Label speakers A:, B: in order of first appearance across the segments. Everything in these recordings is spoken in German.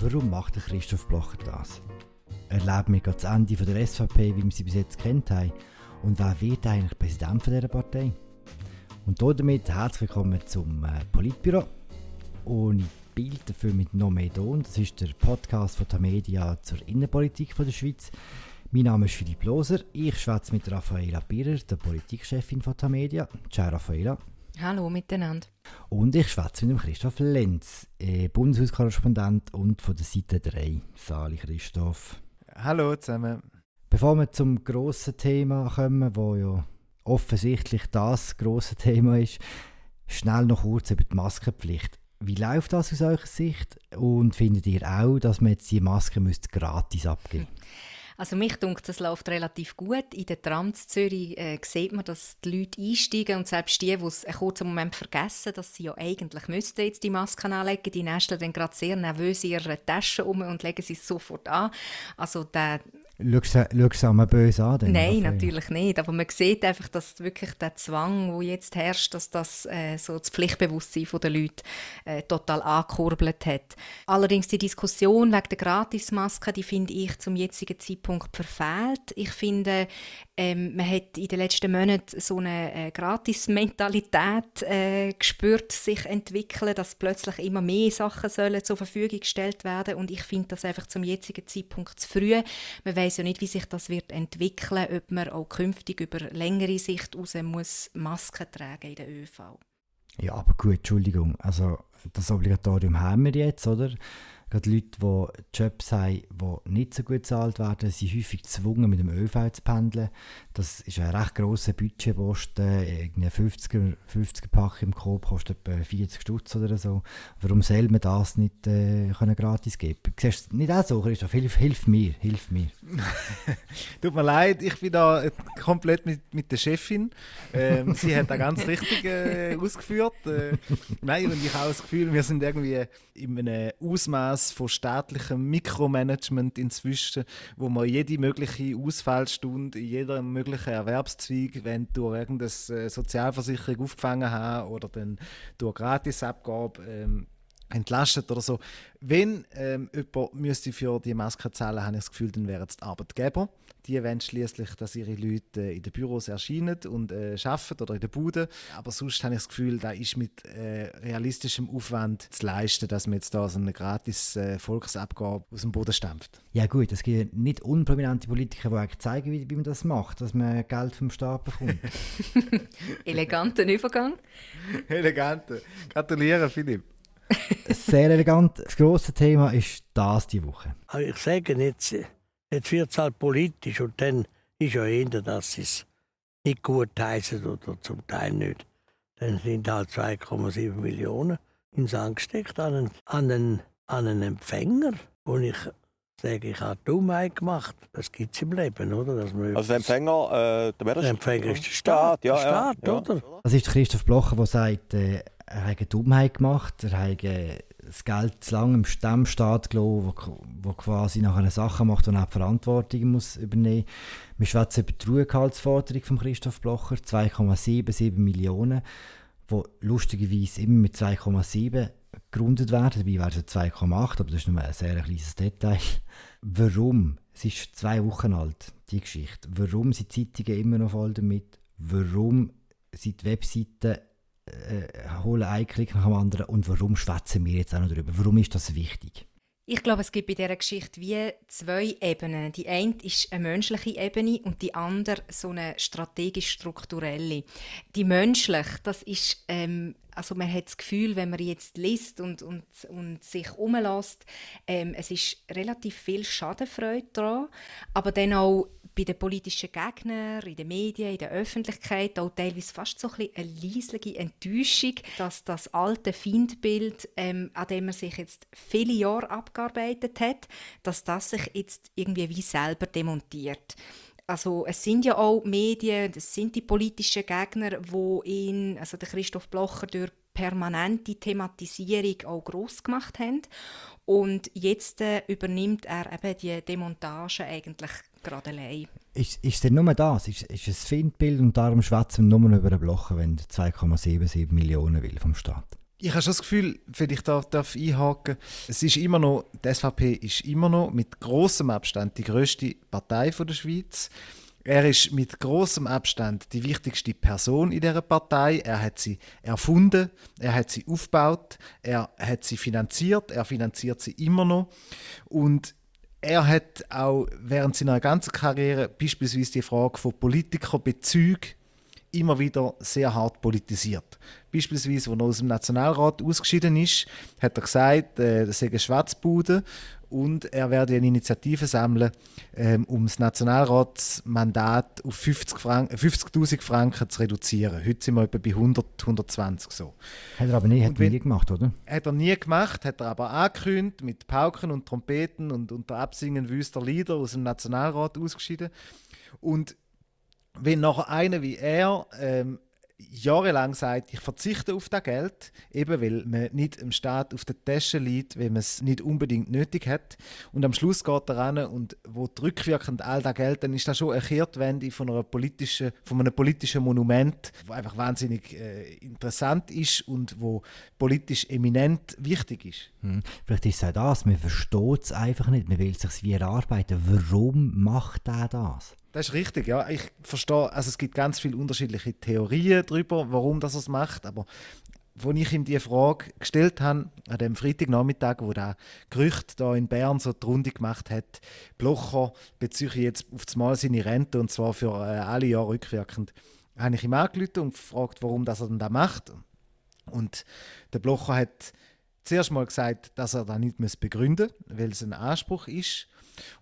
A: Warum macht der Christoph Blocher das? Erleben wir das Ende von der SVP, wie wir sie bis jetzt kennt haben? Und wer wird eigentlich Präsident von dieser Partei? Und damit herzlich willkommen zum äh, Politbüro. Ohne Bild, dafür mit Ton. Das ist der Podcast von Tamedia zur Innenpolitik von der Schweiz. Mein Name ist Philipp Loser. Ich schwätze mit Raffaela Birrer, der Politikchefin von Tamedia. Ciao Raffaela.
B: Hallo miteinander.
A: Und ich schwätze mit dem Christoph Lenz, äh, Bundeshauskorrespondent und von der Seite 3. Sali Christoph.
C: Hallo zusammen.
A: Bevor wir zum grossen Thema kommen, wo ja offensichtlich das grosse Thema ist, schnell noch kurz über die Maskenpflicht. Wie läuft das aus eurer Sicht? Und findet ihr auch, dass man jetzt die Masken gratis abgeben müsste?
B: Also mich denkt, das läuft relativ gut. In der Trams Zürich äh, sieht man, dass die Leute einsteigen und selbst die, die es einen kurzen Moment vergessen, dass sie ja eigentlich müssten jetzt die Masken anlegen, die nesteln dann gerade sehr nervös ihre Taschen um und legen sie sofort an. Also der
A: Schaust du es einmal böse an?
B: Dann Nein, natürlich nicht. Aber man sieht einfach, dass wirklich der Zwang, der jetzt herrscht, dass das äh, so das Pflichtbewusstsein der Leute äh, total angekurbelt hat. Allerdings die Diskussion wegen der Gratismasken, die finde ich zum jetzigen Zeitpunkt verfehlt. Ich finde, ähm, man hat in den letzten Monaten so eine äh, Gratis-Mentalität äh, gespürt, sich entwickeln, dass plötzlich immer mehr Sachen sollen zur Verfügung gestellt werden und ich finde das einfach zum jetzigen Zeitpunkt zu früh. Man weiß ja nicht, wie sich das wird entwickeln, ob man auch künftig über längere Sicht raus muss Masken tragen in der ÖV.
A: Ja, aber gut, Entschuldigung, also das Obligatorium haben wir jetzt, oder? Gerade Leute, die Jobs haben, die nicht so gut bezahlt werden, sind häufig gezwungen, mit dem ÖV zu pendeln. Das ist ein recht grosser Budgetposten. Ein 50er, 50er Pack im Coop kostet etwa 40 Stutz oder so. Warum soll man das nicht äh, können gratis geben? Siehst du nicht auch so, Christoph? Hilf, hilf mir, hilf mir.
C: Tut mir leid, ich bin da komplett mit, mit der Chefin. Ähm, sie hat da ganz richtig äh, ausgeführt. Äh, nein, und ich habe das Gefühl, wir sind irgendwie in einem Ausmaß Ausmaß von staatlichem Mikromanagement inzwischen, wo man jede mögliche Ausfallstunde in jeder möglichen Erwerbszweig, wenn du irgendeine äh, Sozialversicherung aufgefangen hast oder dann durch Gratisabgabe ähm, entlastet oder so. Wenn ähm, jemand müsste für die Maske zahlen, habe ich das Gefühl, dann wären es die Arbeitgeber. Die wollen schließlich, dass ihre Leute äh, in den Büros erscheinen und äh, arbeiten oder in der Bude. Aber sonst habe ich das Gefühl, da ist mit äh, realistischem Aufwand zu leisten, dass man jetzt da so eine gratis äh, Volksabgabe aus dem Boden stampft.
A: Ja gut, es gibt nicht unprominente Politiker, die eigentlich zeigen, wie, wie man das macht, dass man Geld vom Staat bekommt.
B: Eleganten Übergang.
C: Eleganten. Gratuliere, Philipp.
A: Sehr elegant. Das grosse Thema ist das die Woche.
D: Aber ich sage jetzt, jetzt wird es halt politisch und dann ist ja eher, dass es nicht gut heißen oder zum Teil nicht. Dann sind halt 2,7 Millionen ins angesteckt an einen, an einen, an einen Empfänger. Und ich sage, ich habe Dummheit gemacht. Das gibt es im Leben, oder?
E: Dass man also der Empfänger, äh, der,
D: der Empfänger ist der Staat, ja,
E: der
D: Staat,
E: ja,
D: oder?
A: Das ist Christoph Blocher, der sagt, äh, er hat eine Dummheit gemacht, er hat äh, das Geld zu lange im Stammstaat gelassen, wo, wo quasi nach einer Sache macht, die auch die Verantwortung muss übernehmen muss. Wir schwätzen über die Ruhegehaltsforderung von Christoph Blocher, 2,77 Millionen, wo lustigerweise immer mit 2,7 gegründet werden, dabei wäre es 2,8, aber das ist nur ein sehr kleines Detail. Warum? Es ist zwei Wochen alt, die Geschichte. Warum sind die Zeitungen immer noch voll damit? Warum sind die Webseiten äh, holen einen Klick nach dem anderen und warum schwätzen wir jetzt auch noch darüber? Warum ist das wichtig?
B: Ich glaube, es gibt bei dieser Geschichte wie zwei Ebenen. Die eine ist eine menschliche Ebene und die andere so eine strategisch-strukturelle. Die menschliche, das ist, ähm, also man hat das Gefühl, wenn man jetzt liest und, und, und sich umlässt, ähm, es ist relativ viel Schadenfreude dran, aber dann auch bei den politischen Gegnern, in den Medien, in der Öffentlichkeit auch teilweise fast so ein eine leisliche Enttäuschung, dass das alte Feindbild, ähm, an dem man sich jetzt viele Jahre abgearbeitet hat, dass das sich jetzt irgendwie wie selber demontiert. Also es sind ja auch Medien, es sind die politischen Gegner, wo ihn, also der Christoph Blocher durch permanente Thematisierung auch groß gemacht haben. Und jetzt äh, übernimmt er eben die Demontage eigentlich gerade allein.
A: Ist, ist denn nur das? Ist, ist es Findbild und darum schwätzen wir nur über einen Blocher, wenn er 2,77 Millionen will vom Staat?
C: Ich habe schon das Gefühl, wenn ich da darf einhaken es ist immer noch, die SVP ist immer noch mit großem Abstand die größte Partei der Schweiz. Er ist mit großem Abstand die wichtigste Person in dieser Partei. Er hat sie erfunden, er hat sie aufgebaut, er hat sie finanziert, er finanziert sie immer noch. Und er hat auch während seiner ganzen Karriere beispielsweise die Frage von Politikerbezügen immer wieder sehr hart politisiert. Beispielsweise, als er aus dem Nationalrat ausgeschieden ist, hat er gesagt, äh, das sei eine Schwarzbude und er werde eine Initiative sammeln, ähm, um das Nationalratsmandat auf 50.000 Franken, 50 Franken zu reduzieren. Heute sind wir etwa bei 100, 120 so.
A: Hat er aber nie, hat wenn, nie gemacht, oder?
C: Hat er nie gemacht, hat er aber angekündigt mit Pauken und Trompeten und unter Absingen wüster Lieder aus dem Nationalrat ausgeschieden. Und wenn nachher einer wie er ähm, jahrelang sagt, ich verzichte auf das Geld, eben weil man nicht im Staat auf der Tasche liegt, wenn man es nicht unbedingt nötig hat. Und am Schluss geht er ran und wo rückwirkend all das Geld, dann ist das schon eine Kehrtwende von, einer politischen, von einem politischen Monument, wo einfach wahnsinnig äh, interessant ist und wo politisch eminent wichtig ist.
A: Hm. Vielleicht ist es auch das, man versteht es einfach nicht, man will es sich wie erarbeiten. Warum macht er das?
C: Das ist richtig, ja. Ich verstehe, also es gibt ganz viele unterschiedliche Theorien darüber, warum das es macht, aber als ich ihm die Frage gestellt habe, an dem Freitagnachmittag, wo der Gerücht da in Bern so die Runde gemacht hat, Blocher beziehe jetzt auf das Mal seine Rente und zwar für äh, alle Jahre rückwirkend, habe ich ihm angerufen und gefragt, warum das er denn da macht. Und der Blocher hat zuerst mal gesagt, dass er das nicht begründen muss, weil es ein Anspruch ist.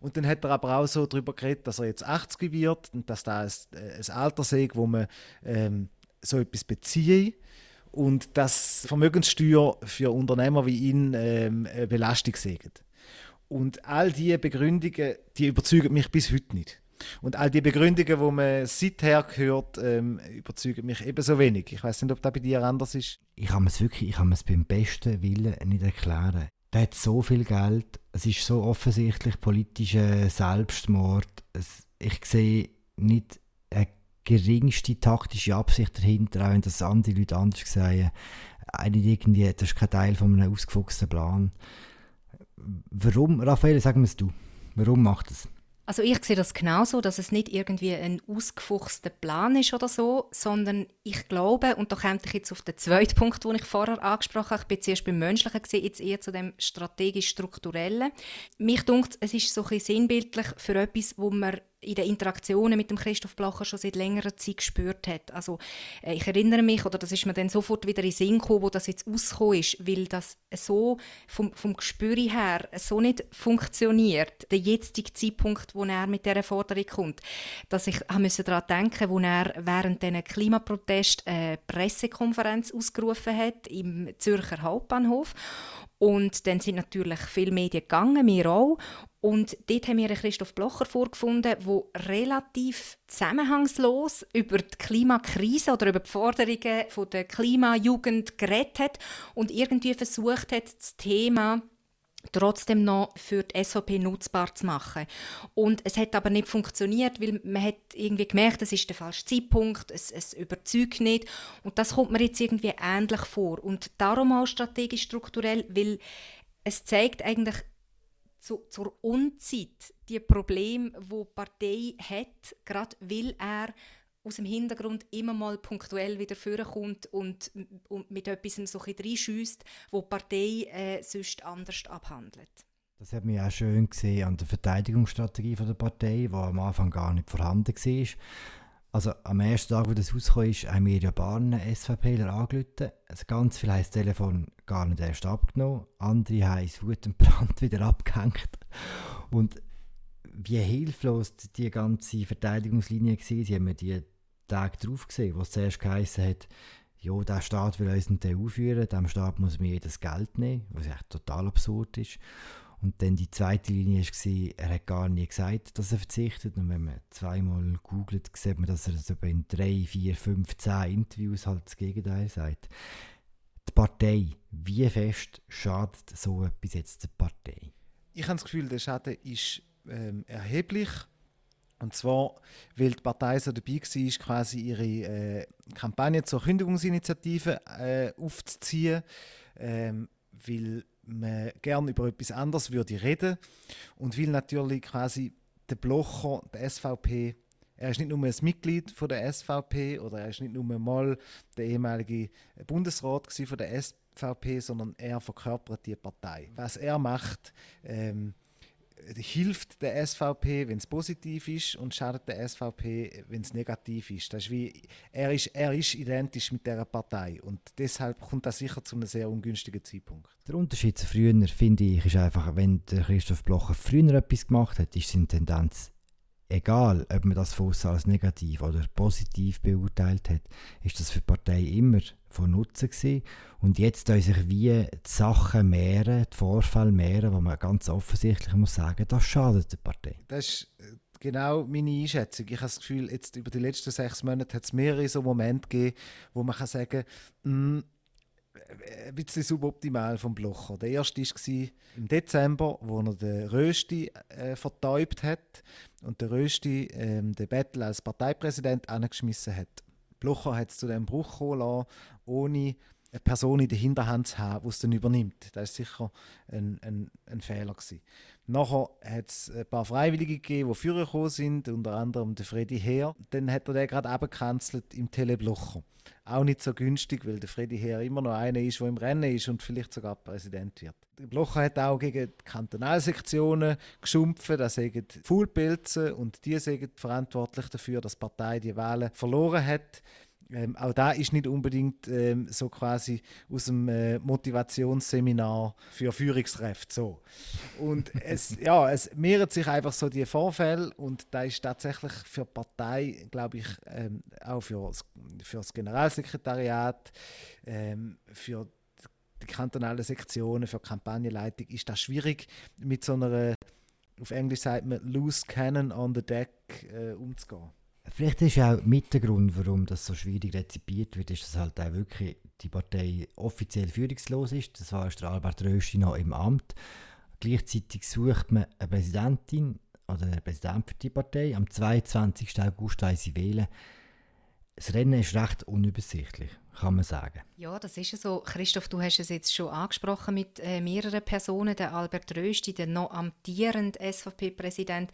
C: Und dann hat er aber auch so darüber geredet, dass er jetzt 80 wird und dass das ein, ein Alter sei, wo man ähm, so etwas beziehe und dass Vermögenssteuer für Unternehmer wie ihn ähm, eine Belastung sei. Und all diese Begründungen, die überzeugen mich bis heute nicht. Und all die Begründungen, die man seither gehört, ähm, überzeugen mich ebenso wenig. Ich weiß nicht, ob das bei dir anders ist.
A: Ich kann es wirklich, ich kann es beim besten Willen nicht erklären der hat so viel Geld, es ist so offensichtlich politischer Selbstmord. Es, ich sehe nicht eine geringste taktische Absicht dahinter, auch wenn das andere Leute anders sehen. irgendwie, das ist kein Teil von einem ausgefuchsten Plan. Warum, Raphael, sag mir es du, warum macht es?
B: Also ich sehe das genauso, dass es nicht irgendwie ein ausgefuchster Plan ist oder so, sondern ich glaube, und da komme ich jetzt auf den zweiten Punkt, den ich vorher angesprochen habe, ich bin zuerst beim Menschlichen gesehen, jetzt eher zu dem strategisch-strukturellen. Mich denkt, es ist so ein bisschen sinnbildlich für etwas, wo man in den Interaktionen mit dem Christoph Blacher schon seit längerer Zeit gespürt hat. Also äh, ich erinnere mich, oder das ist mir dann sofort wieder in den Sinn gekommen, wo das jetzt rausgekommen ist, weil das so vom, vom Gespür her so nicht funktioniert, der jetzige Zeitpunkt, wo er mit dieser Forderung kommt, dass ich musste daran denken, wo er während diesen Klimaprotest eine Pressekonferenz ausgerufen hat im Zürcher Hauptbahnhof und dann sind natürlich viele Medien gegangen, wir auch. Und dort haben wir Christoph Blocher vorgefunden, der relativ zusammenhangslos über die Klimakrise oder über die Forderungen der Klimajugend geredet hat und irgendwie versucht hat, das Thema trotzdem noch für die SVP nutzbar zu machen. Und es hat aber nicht funktioniert, weil man hat irgendwie gemerkt, es ist der falsche Zeitpunkt, es, es überzeugt nicht. Und das kommt mir jetzt irgendwie ähnlich vor. Und darum auch strategisch strukturell, weil es zeigt eigentlich zu, zur Unzeit die Probleme, wo die Partei hat, gerade weil er aus dem Hintergrund immer mal punktuell wieder vorkommt und, und mit etwas so ein reinschießt, wo die Partei äh, sonst anders abhandelt.
A: Das hat mich auch schön gesehen an der Verteidigungsstrategie der Partei, die am Anfang gar nicht vorhanden war. Also am ersten Tag, wo das rausgekommen ist, haben wir ja Bahnen SVPler angerufen. Also ganz viel haben das Telefon gar nicht erst abgenommen. Andere haben es Wut und Brand wieder abgehängt. Und wie hilflos die ganze Verteidigungslinie war, sie haben mir die Tage drauf gesehen, wo es zuerst geheißen hat, ja, der Staat will uns nicht aufführen, dem Staat muss man jedes Geld nehmen, was echt total absurd ist. Und dann die zweite Linie war, er hat gar nie gesagt, dass er verzichtet. Und wenn man zweimal googelt, sieht man, dass er so in drei, vier, fünf, zehn Interviews halt das Gegenteil sagt. Die Partei, wie fest schadet so etwas jetzt der Partei?
C: Ich habe das Gefühl, der Schaden ist ähm, erheblich Und zwar, weil die Partei so dabei war, quasi ihre äh, Kampagne zur Kündigungsinitiative äh, aufzuziehen, ähm, weil man gerne über etwas anderes würde reden und weil natürlich quasi der Blocher, der SVP, er ist nicht nur ein Mitglied von der SVP oder er ist nicht nur mal der ehemalige Bundesrat von der SVP, sondern er verkörpert die Partei. Was er macht, ähm, hilft der SVP, wenn es positiv ist und schadet der SVP, wenn es negativ ist. Das ist wie, er, ist, er ist identisch mit der Partei und deshalb kommt das sicher zu einem sehr ungünstigen Zeitpunkt.
A: Der Unterschied zu früher, finde ich, ist einfach, wenn der Christoph Blocher früher etwas gemacht hat, ist seine Tendenz egal, ob man das von als negativ oder positiv beurteilt hat, ist das für die Partei immer von Nutzen gewesen. Und jetzt tun sich wie die Sachen mehren, die Vorfälle mehren, wo man ganz offensichtlich muss sagen, das schadet der Partei.
C: Das ist äh, genau meine Einschätzung. Ich habe das Gefühl, jetzt über die letzten sechs Monate hat es mehrere so Momente gegeben, wo man kann sagen kann, mm, ein bisschen suboptimal vom Blocher. Der erste war im Dezember, wo er den Rösti äh, vertäubt hat und der Rösti ähm, den Bettel als Parteipräsident angeschmissen hat. Blocher hat es zu dem Bruch lassen, ohne eine Person in der Hinterhand zu haben, die es dann übernimmt. Das war sicher ein, ein, ein Fehler. Gewesen. Nachher hat es ein paar Freiwillige gegeben, die vorgekommen sind, unter anderem der Freddy Heer. Dann hat er den gerade abgekanzelt im Teleblocher. Auch nicht so günstig, weil der Freddy Heer immer noch einer ist, der im Rennen ist und vielleicht sogar Präsident wird. Der Blocher hat auch gegen die Kantonalsektionen geschumpft, das sind Fuhlpilze und die sind verantwortlich dafür, dass die Partei die Wahlen verloren hat. Ähm, auch da ist nicht unbedingt ähm, so quasi aus dem äh, Motivationsseminar für Führungskräfte so. Und es, ja, es mehren sich einfach so die Vorfälle und da ist tatsächlich für die Partei, glaube ich, ähm, auch für das, für das Generalsekretariat, ähm, für die kantonalen Sektionen, für die Kampagnenleitung, ist das schwierig mit so einer, auf Englisch sagt man, loose cannon on the deck äh, umzugehen.
A: Vielleicht ist auch mit der Grund, warum das so schwierig rezipiert wird, ist, dass halt auch wirklich die Partei offiziell führungslos ist. Das war der Albert Rösti noch im Amt. Gleichzeitig sucht man eine Präsidentin oder einen Präsident für die Partei. Am 22. August wollen sie wählen. Das Rennen ist recht unübersichtlich, kann man sagen.
B: Ja, das ist so. Christoph, du hast es jetzt schon angesprochen mit äh, mehreren Personen. Der Albert Rösti, der noch amtierende SVP-Präsident,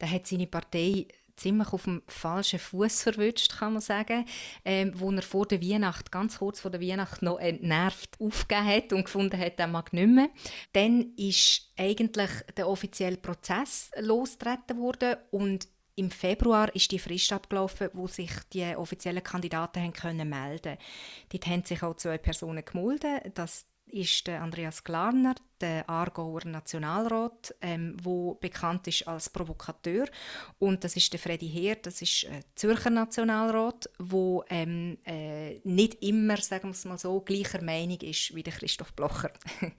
B: der hat seine Partei ziemlich auf dem falschen Fuß verwünscht, kann man sagen, ähm, wo er vor der Weihnacht, ganz kurz vor der Weihnacht, noch entnervt aufgegeben hat und gefunden hat, er mag nicht mehr. Dann ist eigentlich der offizielle Prozess losgetreten worden und im Februar ist die Frist abgelaufen, wo sich die offiziellen Kandidaten haben können melden. Dort haben sich auch zwei Personen gemeldet, dass ist der Andreas Glarner, der Aargauer Nationalrat, ähm, bekannt ist als Provokateur. Und das ist der Freddy Heer, das ist ein Zürcher Nationalrat, wo ähm, äh, nicht immer, sagen wir mal so, gleicher Meinung ist wie der Christoph Blocher.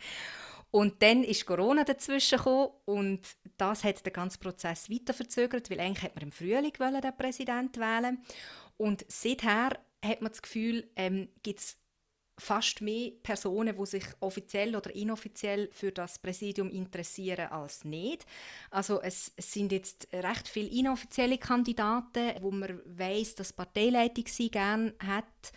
B: Und dann ist Corona dazwischen gekommen und das hat den ganzen Prozess weiter verzögert, weil eigentlich hat man im Frühling den Präsident wählen und seither hat man das Gefühl, ähm, gibt es fast mehr Personen, die sich offiziell oder inoffiziell für das Präsidium interessieren als nicht. Also es, sind jetzt recht viele inoffizielle Kandidaten, wo man weiß, dass Parteileitung sie gerne hat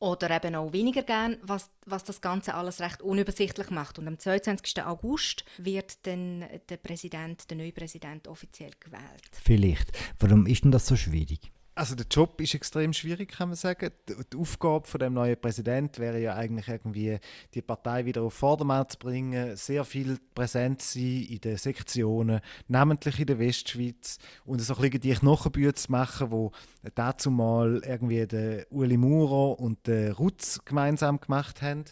B: oder eben auch weniger gern, was, was das Ganze alles recht unübersichtlich macht. Und am 22. August wird dann der Präsident, der neue Präsident offiziell gewählt.
A: Vielleicht. Warum ist denn das so schwierig?
C: Also der Job ist extrem schwierig, kann man sagen. Die Aufgabe von dem neuen Präsident wäre ja eigentlich irgendwie, die Partei wieder auf Vordermann zu bringen, sehr viel präsent sein in den Sektionen, namentlich in der Westschweiz und so ein bisschen die Knochenbücher zu machen, wo dazu mal irgendwie der Uli Maurer und der Rutz gemeinsam gemacht haben.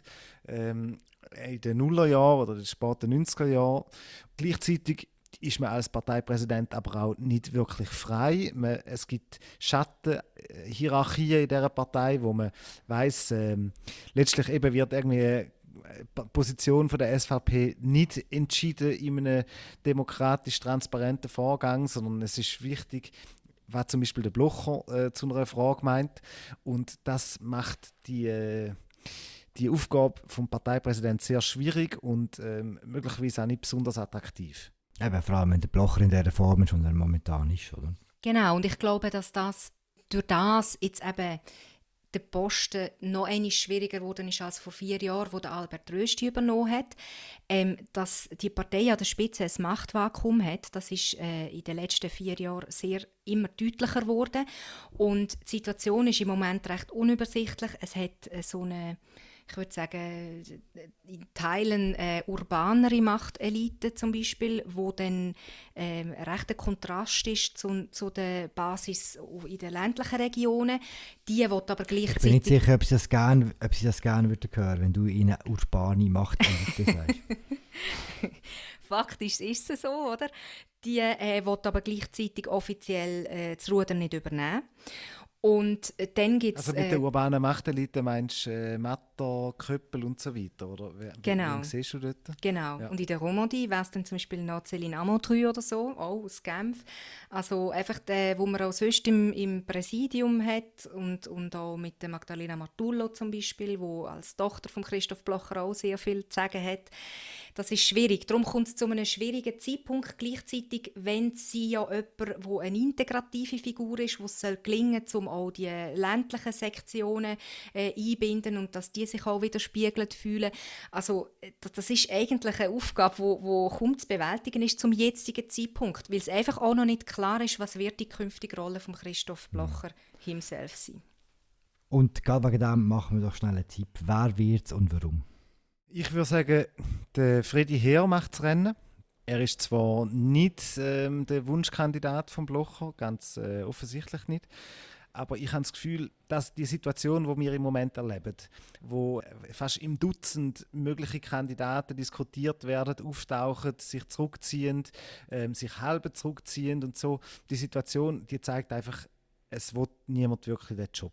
C: Ähm, in den Nullerjahren oder den späten 90er Jahren. Gleichzeitig ist man als Parteipräsident aber auch nicht wirklich frei. Man, es gibt Schattenhierarchien in dieser Partei, wo man weiß, ähm, letztlich eben wird irgendwie äh, Position von der SVP nicht entschieden in einem demokratisch transparenten Vorgang, sondern es ist wichtig, was zum Beispiel der Blocher äh, zu einer Frage meint. Und das macht die, äh, die Aufgabe vom Parteipräsidenten sehr schwierig und äh, möglicherweise auch nicht besonders attraktiv.
A: Eben, vor allem wenn der Blocher in dieser Form ist, und er momentan ist, oder?
B: Genau, und ich glaube, dass das durch das jetzt eben der Posten noch einmal schwieriger geworden ist als vor vier Jahren, wo der Albert Rösti übernommen hat. Ähm, dass die Partei an der Spitze ein Machtvakuum hat, das ist äh, in den letzten vier Jahren sehr immer deutlicher geworden. Und die Situation ist im Moment recht unübersichtlich. Es hat äh, so eine ich würde sagen, in Teilen äh, urbanere Machtelite zum Beispiel, wo dann äh, ein rechter Kontrast ist zu, zu der Basis in den ländlichen Regionen. Die will aber gleichzeitig... Ich
A: bin nicht sicher, ob sie das gerne, ob sie das gerne würden hören, wenn du ihnen urbane Machtelite sagst.
B: Faktisch ist es so, oder? Die äh, will aber gleichzeitig offiziell äh, das Ruder nicht übernehmen. Und äh, dann gibt
C: es... Also mit äh, der urbanen Machtelite meinst du äh, Matter, Köppel und so weiter, oder? Wer,
B: genau.
C: Wen siehst du dort?
B: Genau. Ja. Und in der Romandie wäre es dann zum Beispiel noch Céline Amontru oder so, auch aus Genf. Also einfach der, wo man auch sonst im, im Präsidium hat und, und auch mit der Magdalena Martullo zum Beispiel, wo als Tochter von Christoph Blocher auch sehr viel zu sagen hat. Das ist schwierig. Darum kommt es zu einem schwierigen Zeitpunkt gleichzeitig, wenn sie ja jemand, wo eine integrative Figur ist, wo es soll gelingen, um auch die ländlichen Sektionen äh, einbinden und dass die sich auch widerspiegelt fühlen. Also äh, das ist eigentlich eine Aufgabe, wo, wo kaum zu bewältigen ist zum jetzigen Zeitpunkt, weil es einfach auch noch nicht klar ist, was wird die künftige Rolle von Christoph Blocher himself sein.
A: Und gerade wegen dem machen wir doch schnell einen Tipp. Wer wird es und warum?
C: Ich würde sagen, der Freddy Heer macht das Rennen. Er ist zwar nicht ähm, der Wunschkandidat von Blocher, ganz äh, offensichtlich nicht, aber ich habe das Gefühl, dass die Situation, wo wir im Moment erleben, wo fast im Dutzend mögliche Kandidaten diskutiert werden, auftauchen, sich zurückziehen, ähm, sich halb zurückziehen und so, die Situation, die zeigt einfach, es will niemand wirklich den Job.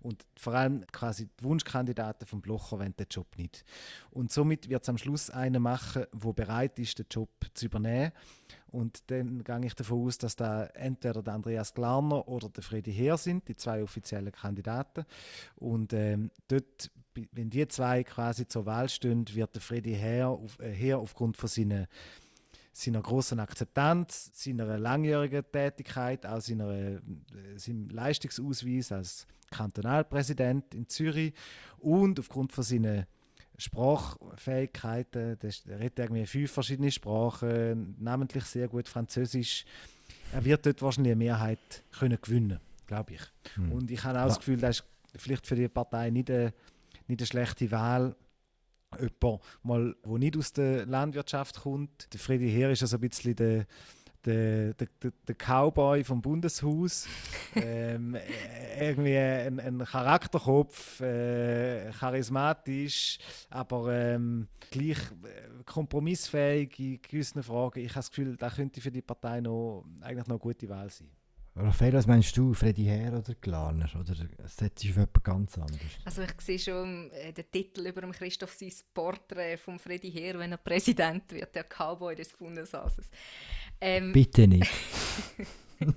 C: Und vor allem quasi die Wunschkandidaten vom Blocher wollen den Job nicht. Und somit wird es am Schluss einer machen, der bereit ist, den Job zu übernehmen. Und dann gehe ich davon aus, dass da entweder der Andreas Glarner oder der Freddy Heer sind, die zwei offiziellen Kandidaten. Und ähm, dort, wenn die zwei quasi zur Wahl stehen, wird der Freddy Heer, auf, äh, Heer aufgrund von seinen seiner großen Akzeptanz, seiner langjährigen Tätigkeit, auch seiner, äh, seinem Leistungsausweis als Kantonalpräsident in Zürich und aufgrund von seinen Sprachfähigkeiten, er redet irgendwie fünf verschiedene Sprachen, namentlich sehr gut Französisch. Er wird dort wahrscheinlich eine Mehrheit können gewinnen, glaube ich. Hm. Und ich habe auch das Gefühl, das ist vielleicht für die Partei nicht eine, nicht eine schlechte Wahl, jemand, mal, der nicht aus der Landwirtschaft kommt. Der Freddy Heer ist also ein bisschen der, der, der, der Cowboy vom Bundeshaus. ähm, irgendwie ein, ein Charakterkopf, äh, charismatisch, aber ähm, gleich äh, kompromissfähig in gewissen Fragen. Ich habe das Gefühl, da könnte für die Partei noch, eigentlich noch eine gute Wahl sein.
A: Raphael, was meinst du, Freddy Herr oder Glarner? Oder setzt du auf jemand ganz anderes?
B: Also ich sehe schon äh, den Titel über dem Christoph sein Porträt von Freddy Herr, wenn er Präsident wird, der Cowboy des Bundeshauses.
A: Ähm, Bitte nicht.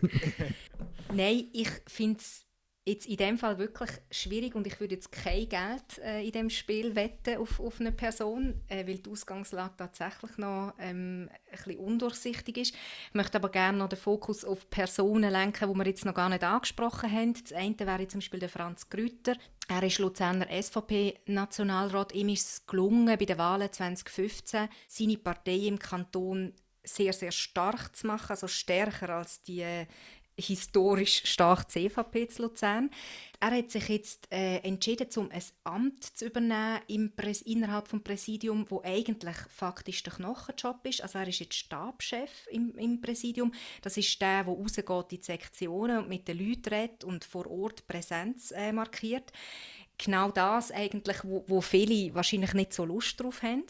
B: Nein, ich finde es jetzt in dem Fall wirklich schwierig und ich würde jetzt kein Geld äh, in dem Spiel wetten auf, auf eine Person, äh, weil die Ausgangslage tatsächlich noch ähm, ein bisschen undurchsichtig ist. Ich möchte aber gerne noch den Fokus auf Personen lenken, die wir jetzt noch gar nicht angesprochen haben. Das eine wäre zum Beispiel der Franz Grüter. Er ist Luzerner SVP-Nationalrat. Ihm ist es gelungen, bei den Wahlen 2015 seine Partei im Kanton sehr, sehr stark zu machen, also stärker als die äh, historisch stark CVP zu Luzern. Er hat sich jetzt äh, entschieden, um ein Amt zu übernehmen im innerhalb des Präsidium, wo eigentlich faktisch der Knochenjob ist. Also er ist jetzt Stabschef im, im Präsidium. Das ist der, der rausgeht in die Sektionen und mit den Leuten redet und vor Ort Präsenz äh, markiert genau das eigentlich, wo, wo, viele wahrscheinlich nicht so Lust drauf haben.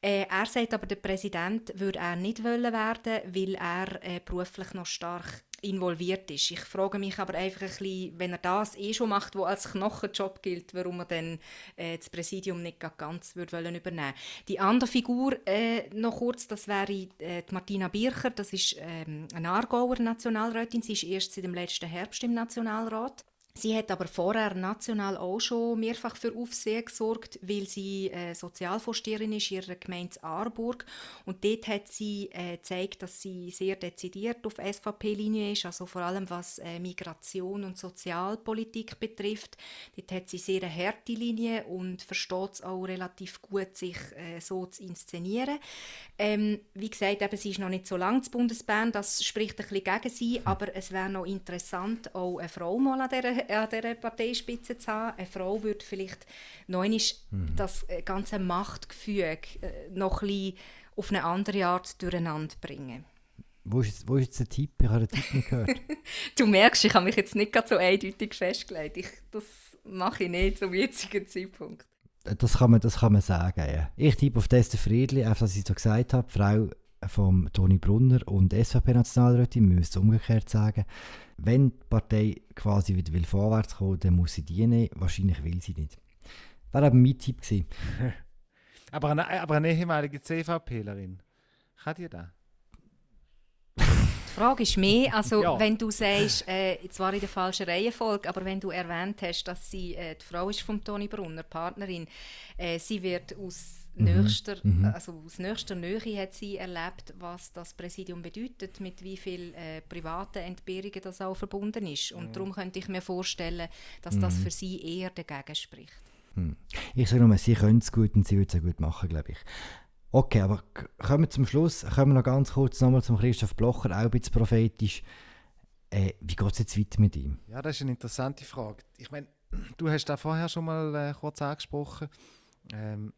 B: Äh, er sagt aber, der Präsident würde er nicht wollen werden, weil er äh, beruflich noch stark involviert ist. Ich frage mich aber einfach ein bisschen, wenn er das eh schon macht, wo als Knochenjob gilt, warum er dann äh, das Präsidium nicht ganz würde wollen übernehmen. Die andere Figur äh, noch kurz, das wäre äh, die Martina Bircher, das ist ähm, eine Aargauer Nationalrätin, sie ist erst seit dem letzten Herbst im Nationalrat. Sie hat aber vorher national auch schon mehrfach für Aufsehen gesorgt, weil sie äh, Sozialvorsteherin ist ihrer Gemeinde Aarburg. Und dort hat sie äh, gezeigt, dass sie sehr dezidiert auf SVP-Linie ist, also vor allem was äh, Migration und Sozialpolitik betrifft. Dort hat sie sehr eine harte Linie und versteht es auch relativ gut, sich äh, so zu inszenieren. Ähm, wie gesagt, eben, sie ist noch nicht so lange zu Bundesbahn, das spricht ein bisschen gegen sie, aber es wäre noch interessant, auch eine Frau mal an dieser an dieser Parteispitze zu haben. Eine Frau würde vielleicht noch mhm. das äh, ganze Machtgefüge äh, noch ein bisschen auf eine andere Art durcheinander bringen.
A: Wo ist, jetzt, wo ist jetzt der Tipp? Ich habe den Tipp nicht gehört.
B: du merkst, ich habe mich jetzt nicht so eindeutig festgelegt. Ich, das mache ich nicht zum jetzigen Zeitpunkt.
A: Das kann man, das kann man sagen, ja. Ich tippe auf Esther Friedli, einfach, was ich so gesagt habe, Frau von Toni Brunner und SVP-Nationalrätin, wir müssen es umgekehrt sagen. Wenn die Partei quasi wieder will vorwärts kommen dann muss sie die nehmen. Wahrscheinlich will sie nicht. Das war eben mein Tipp.
C: aber, eine, aber eine ehemalige CVPlerin, kann die das?
B: Die Frage ist mehr, also ja. wenn du sagst, äh, zwar in der falschen Reihenfolge, aber wenn du erwähnt hast, dass sie äh, die Frau ist von Toni Brunner, Partnerin, äh, sie wird aus. Nächster, mhm. also aus nächster Nähe hat sie erlebt, was das Präsidium bedeutet, mit wie viel äh, privaten Entbehrungen das auch verbunden ist. Und mhm. darum könnte ich mir vorstellen, dass das mhm. für sie eher dagegen spricht.
A: Hm. Ich sage nur, sie können es gut und sie würde es auch gut machen, glaube ich. Okay, aber kommen wir zum Schluss. Kommen wir noch ganz kurz nochmal zum Christoph Blocher, auch ein bisschen prophetisch. Äh, wie geht es jetzt weiter mit ihm?
C: Ja, das ist eine interessante Frage. Ich meine, du hast da vorher schon mal äh, kurz angesprochen. Ähm,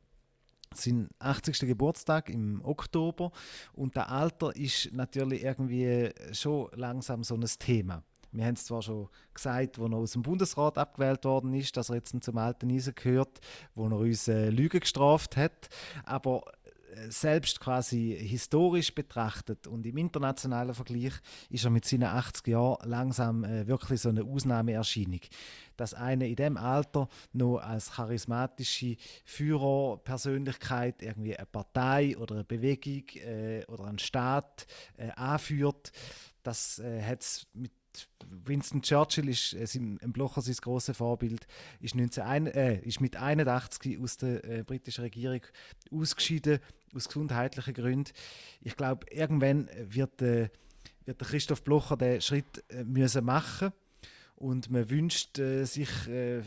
C: sein 80. Geburtstag im Oktober und der Alter ist natürlich irgendwie schon langsam so ein Thema. Wir haben es zwar schon gesagt, wo er aus dem Bundesrat abgewählt worden ist, dass er jetzt zum alten Eisen gehört, wo er uns äh, Lügen gestraft hat, aber selbst quasi historisch betrachtet und im internationalen Vergleich ist er mit seinen 80 Jahren langsam äh, wirklich so eine Ausnahmeerscheinung. Dass einer in dem Alter noch als charismatische Führerpersönlichkeit irgendwie eine Partei oder eine Bewegung äh, oder einen Staat äh, anführt, das äh, hat es mit Winston Churchill ist äh, sein, im Blocher sein grosses Vorbild, ist, 19, äh, ist mit 81 aus der äh, britischen Regierung ausgeschieden, aus gesundheitlichen Gründen. Ich glaube, irgendwann wird, äh, wird Christoph Blocher den Schritt äh, müssen machen und man wünscht äh, sich, äh,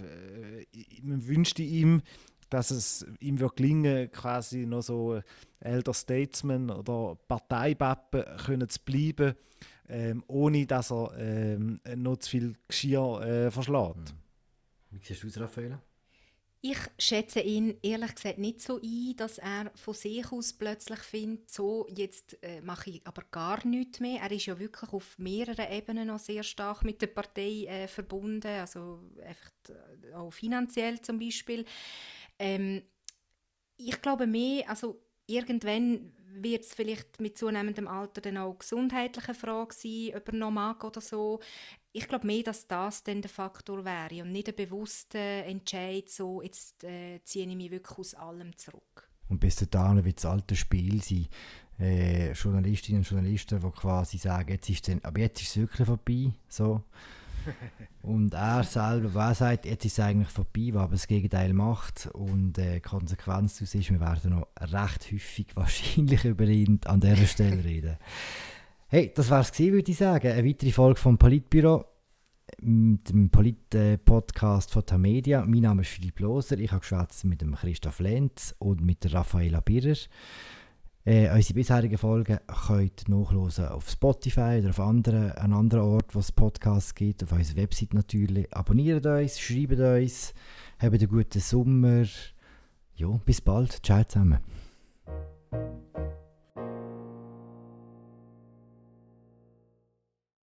C: man wünscht ihm, dass es ihm wird gelingen, quasi noch so Elder Statesman oder Parteibappen können zu bleiben ähm, ohne dass er ähm, noch zu viel Geschirr äh, verschlägt. Hm.
A: Wie siehst du es, Raffaele?
B: Ich schätze ihn ehrlich gesagt nicht so ein, dass er von sich aus plötzlich findet, so jetzt äh, mache ich aber gar nichts mehr. Er ist ja wirklich auf mehreren Ebenen noch sehr stark mit der Partei äh, verbunden, also einfach äh, auch finanziell zum Beispiel. Ähm, ich glaube mehr, also irgendwann wird es vielleicht mit zunehmendem Alter dann auch gesundheitliche Frage sein, ob er noch mag oder so. Ich glaube mehr, dass das dann der Faktor wäre und nicht ein bewusster Entscheid, so jetzt äh, ziehe ich mich wirklich aus allem zurück.
A: Und bis dahin wird das alte Spiel sein, äh, Journalistinnen und Journalisten, die quasi sagen, jetzt ist jetzt ist es wirklich vorbei, so und er selber, wer sagt, jetzt ist es eigentlich vorbei, was aber das Gegenteil macht. Und äh, die Konsequenz daraus ist, wir werden noch recht häufig wahrscheinlich über ihn an dieser Stelle reden. Hey, das war es würde ich sagen. Eine weitere Folge vom Politbüro mit dem Polit-Podcast von Tamedia. Mein Name ist Philipp Loser. Ich habe geschwätzt mit dem Christoph Lenz und mit der Raffaela Birrer. Äh, unsere bisherigen Folgen könnt ihr nachhören auf Spotify oder auf anderen, an anderen Orten, wo es Podcasts gibt, auf unserer Website natürlich. Abonniert uns, schreibt uns, habt einen guten Sommer. Ja, bis bald. Ciao zusammen.